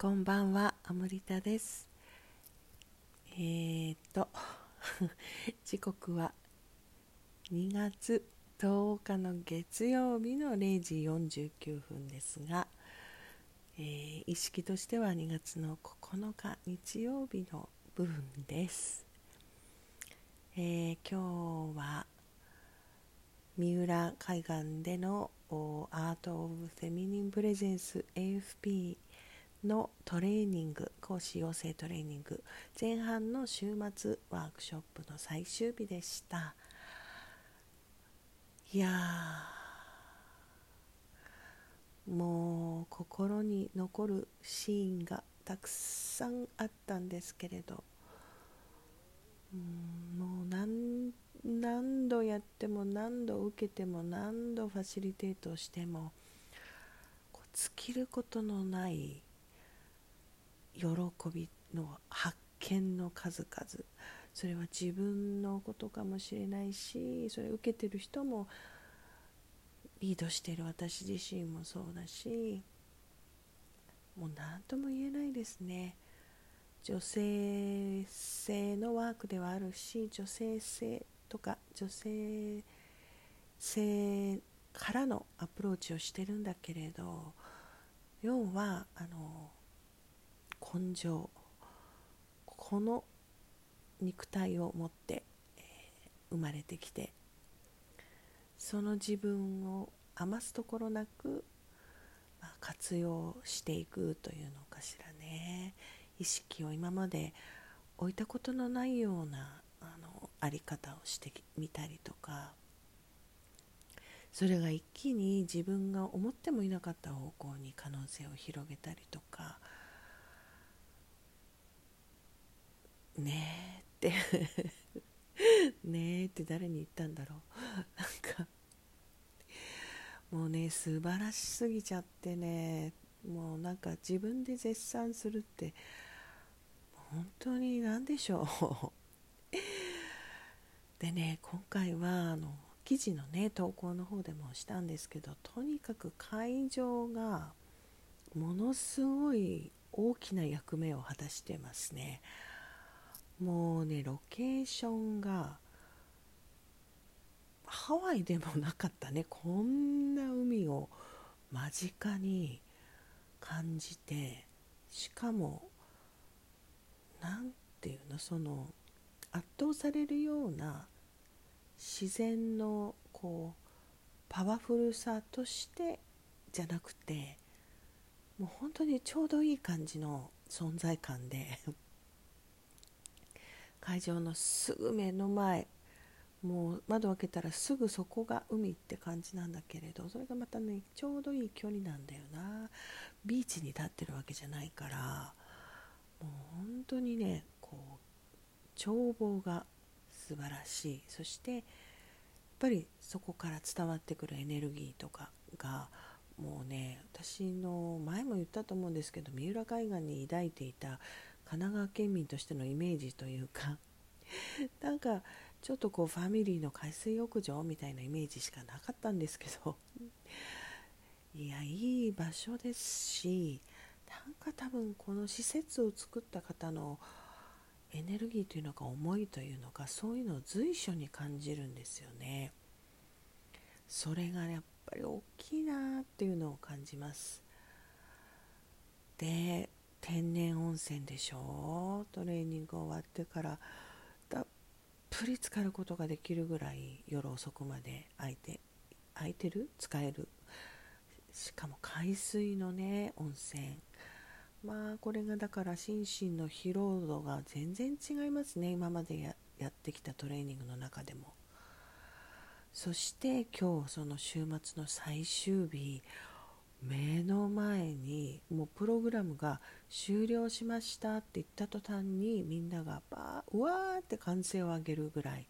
こんばんは、アムリタです。えー、っと、時刻は2月10日の月曜日の0時49分ですが、えー、意識としては2月の9日日曜日の部分です。えー、今日は三浦海岸でのアート・オブ・フェミニン・プレゼンス AFP のトレーニング講師養成トレーニング前半の週末ワークショップの最終日でした。いやもう心に残るシーンがたくさんあったんですけれどうんもう何何度やっても何度受けても何度ファシリテートしても尽きることのない喜びの発見の数々。それは自分のことかもしれないしそれ受けてる人もリードしてる私自身もそうだしもう何とも言えないですね。女性性のワークではあるし女性性とか女性性からのアプローチをしてるんだけれど要はあの根性。この肉体を持って、生まれてきてその自分を余すところなく、まあ、活用していくというのかしらね。意識を今まで置いたことのないようなあのあり方をしてみたりとかそれが一気に自分が思ってもいなかった方向に可能性を広げたりとかねえって。ねえって誰に言ったんだろう。なんかもうね素晴らしすぎちゃってね。もうなんか自分で絶賛するって。本当に何でしょう。でね今回はあの記事のね投稿の方でもしたんですけどとにかく会場がものすごい大きな役目を果たしてますね。もうねロケーションがハワイでもなかったね。こんな海を間近に感じて。しかも何ていうのその圧倒されるような自然のこうパワフルさとしてじゃなくてもう本当にちょうどいい感じの存在感で。会場のすぐ目の前もう窓開けたらすぐそこが海って感じなんだけれどそれがまたねちょうどいい距離なんだよな。ビーチに立ってるわけじゃないからもう本当にねこう眺望が素晴らしい。そしてやっぱりそこから伝わってくるエネルギーとかがもうね私の前も言ったと思うんですけど三浦海岸に抱いていた神奈川県民としてのイメージというか なんかちょっとこうファミリーの海水浴場みたいなイメージしかなかったんですけど いやいい場所ですしなんか多分この施設を作った方のエネルギーというのか思いというのかそういうのを随所に感じるんですよね。それがやっぱり大きいなっていうのを感じます。で天然温泉でしょ？トレーニング終わってから。たっぷり浸かることができるぐらい夜遅くまで。空いて空いてる？使える？しかも海水のね温泉。まあこれがだから心身の疲労度が全然違いますね。今までややってきたトレーニングの中でも。そして今日その週末の最終日。目の前にもうプログラムが終了しましたって言った途端にみんながバーうわーって歓声を上げるぐらい。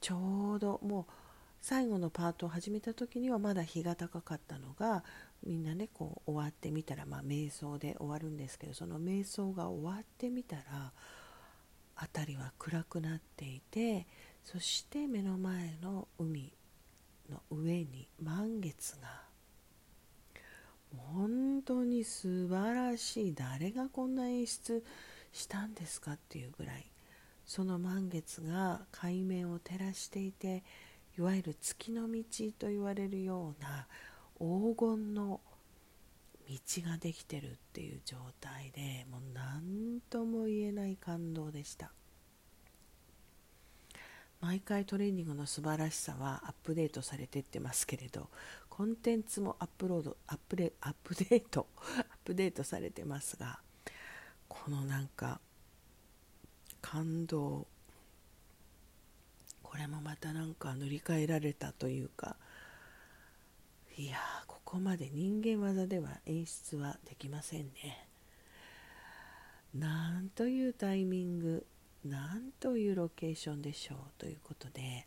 ちょうどもう最後のパートを始めた時にはまだ日が高かったのがみんなねこう終わってみたらまあ瞑想で終わるんですけどその瞑想が終わってみたら辺りは暗くなっていてそして目の前の海の上に満月が本当に素晴らしい。誰がこんな演出したんですかっていうぐらいその満月が海面を照らしていていわゆる月の道と言われるような黄金の道ができてるっていう状態でもう何とも言えない感動でした。毎回トレーニングの素晴らしさはアップデートされてってますけれどコンテンツもアップロードアップデアップデートアップデートされてますがこのなんか感動これもまたなんか塗り替えられたというかいやここまで人間技では演出はできませんね。なんというタイミング。なんというロケーションでしょうということで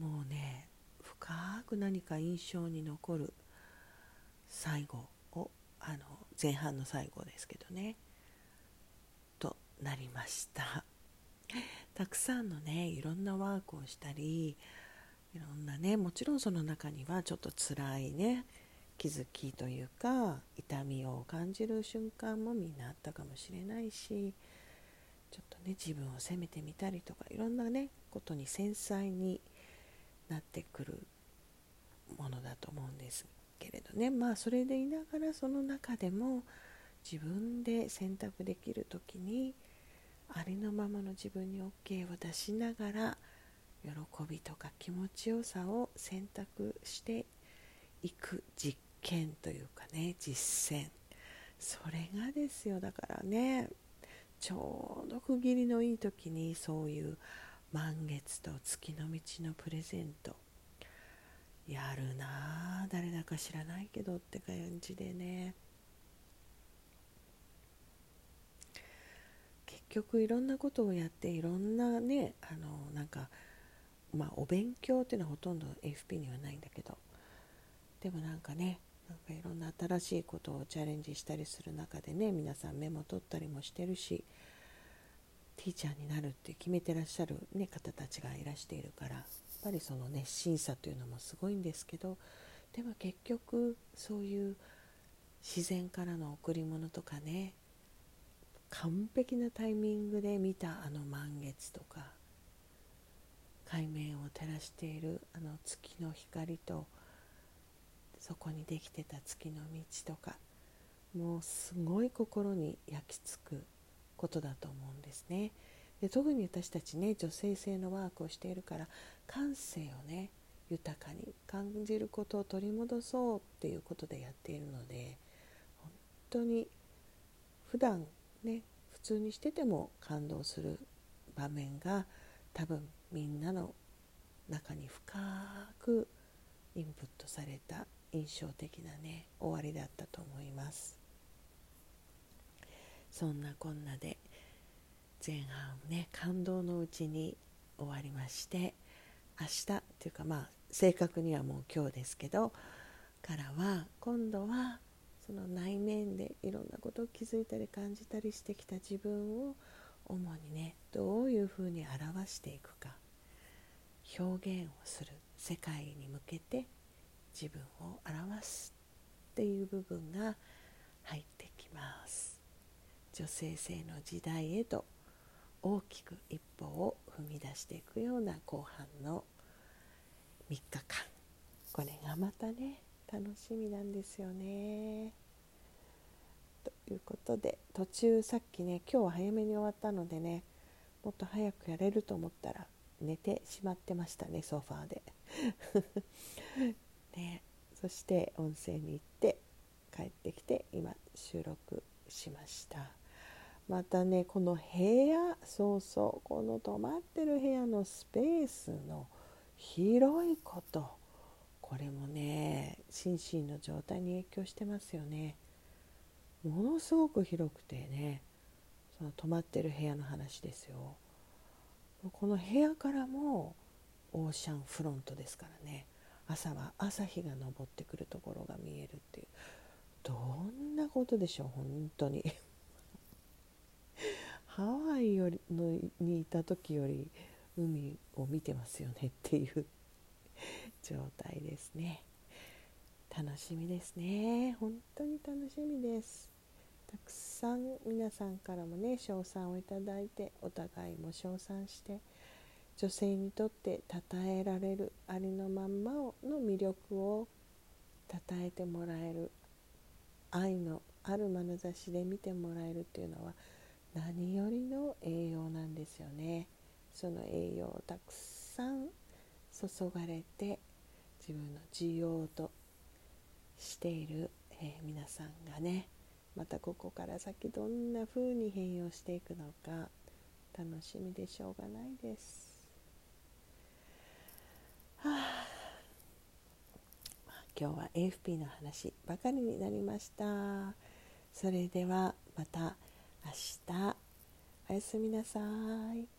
もうね深く何か印象に残る最後をあの前半の最後ですけどねとなりました。たくさんのねいろんなワークをしたりいろんなねもちろんその中にはちょっと辛いね気づきというか痛みを感じる瞬間もみんなあったかもしれないしちょっとね自分を責めてみたりとかいろんなねことに繊細になってくるものだと思うんですけれどね。まあそれでいながらその中でも自分で選択できる時にありのままの自分に OK を出しながら喜びとか気持ちよさを選択していく実験というかね実践。それがですよだからねちょうど区切りのいい時にそういう満月と月の道のプレゼント。やるなあ誰だか知らないけどって感じでね。結局いろんなことをやっていろんなねあのなんかまあお勉強っていうのはほとんど FP にはないんだけど。でもなんかねなんかいろんな新しいことをチャレンジしたりする中でね皆さんメモ取ったりもしてるしティーチャーになるって決めてらっしゃる、ね、方たちがいらしているからやっぱりその熱心さというのもすごいんですけどでも結局そういう自然からの贈り物とかね完璧なタイミングで見たあの満月とか海面を照らしているあの月の光とそこにできてた月の道とかもうすごい心に焼き付くことだと思うんですね。で特に私たちね女性性のワークをしているから感性をね豊かに感じることを取り戻そうっていうことでやっているので本当に普段ね普通にしてても感動する場面が多分みんなの中に深くインプットされた印象的なね終わりだったと思います。そんなこんなで前半ね感動のうちに終わりまして明日っていうかまあ正確にはもう今日ですけどからは今度はその内面でいろんなことを気づいたり感じたりしてきた自分を主にねどういうふうに表していくか表現をする世界に向けて自分を表すっていう部分が入ってきます。女性性の時代へと大きく一歩を踏み出していくような後半の3日間。これがまたね楽しみなんですよね。ということで途中さっきね今日は早めに終わったのでねもっと早くやれると思ったら寝てしまってましたねソファーで。ね、そして温泉に行って帰ってきて今収録しました。またねこの部屋そうそうこの泊まってる部屋のスペースの広いことこれもね心身の状態に影響してますよね。ものすごく広くてねその泊まってる部屋の話ですよ。この部屋からもオーシャンフロントですからね。朝は朝日が昇ってくるところが見えるっていう。どんなことでしょう本当に。ハワイよりのにいた時より海を見てますよねっていう。状態ですね。楽しみですね。本当に楽しみです。たくさん皆さんからもね称賛をいただいてお互いも称賛して女性にとって称えられるありのまんまの魅力を称えてもらえる愛のある眼差しで見てもらえるっていうのは何よりの栄養なんですよねその栄養をたくさん注がれて自分の需要としている、えー、皆さんがねまたここから先どんな風に変容していくのか楽しみでしょうがないです。今日は AFP の話ばかりになりました。それではまた明日おやすみなさい。